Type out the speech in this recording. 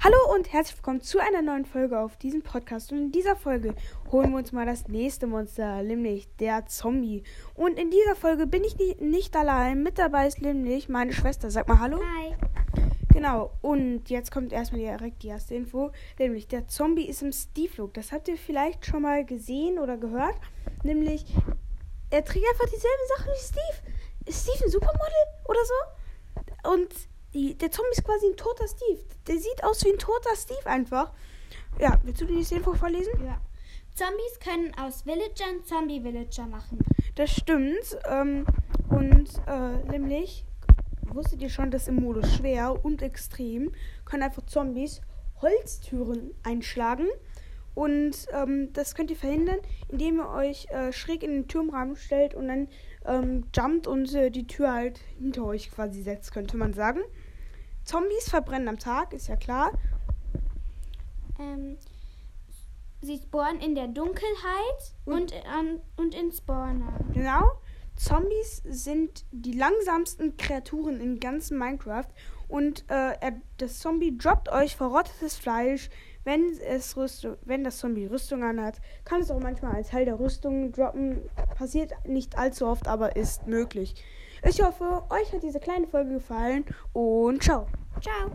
Hallo und herzlich willkommen zu einer neuen Folge auf diesem Podcast. Und in dieser Folge holen wir uns mal das nächste Monster, nämlich der Zombie. Und in dieser Folge bin ich nicht, nicht allein. Mit dabei ist nämlich meine Schwester. Sag mal Hallo. Hi. Genau, und jetzt kommt erstmal direkt die erste Info, nämlich der Zombie ist im Steve-Look. Das habt ihr vielleicht schon mal gesehen oder gehört. Nämlich, er trägt einfach dieselben Sachen wie Steve. Ist Steve ein Supermodel oder so? Und die, der Zombie ist quasi ein toter Steve. Der sieht aus wie ein toter Steve einfach. Ja, willst du die nächste Info vorlesen? Ja. Zombies können aus Villagern Zombie-Villager machen. Das stimmt. Ähm, und äh, nämlich, wusstet ihr schon, dass im Modus schwer und extrem können einfach Zombies Holztüren einschlagen. Und ähm, das könnt ihr verhindern, indem ihr euch äh, schräg in den Turmrahmen stellt und dann ähm, jumpt und äh, die Tür halt hinter euch quasi setzt, könnte man sagen. Zombies verbrennen am Tag, ist ja klar. Ähm, sie spawnen in der Dunkelheit und, ähm, und in Spawner. Genau. Zombies sind die langsamsten Kreaturen in ganzem Minecraft. Und äh, das Zombie droppt euch verrottetes Fleisch, wenn, es Rüstung, wenn das Zombie Rüstung anhat. Kann es auch manchmal als Teil der Rüstung droppen. Passiert nicht allzu oft, aber ist möglich. Ich hoffe, euch hat diese kleine Folge gefallen und ciao. Ciao.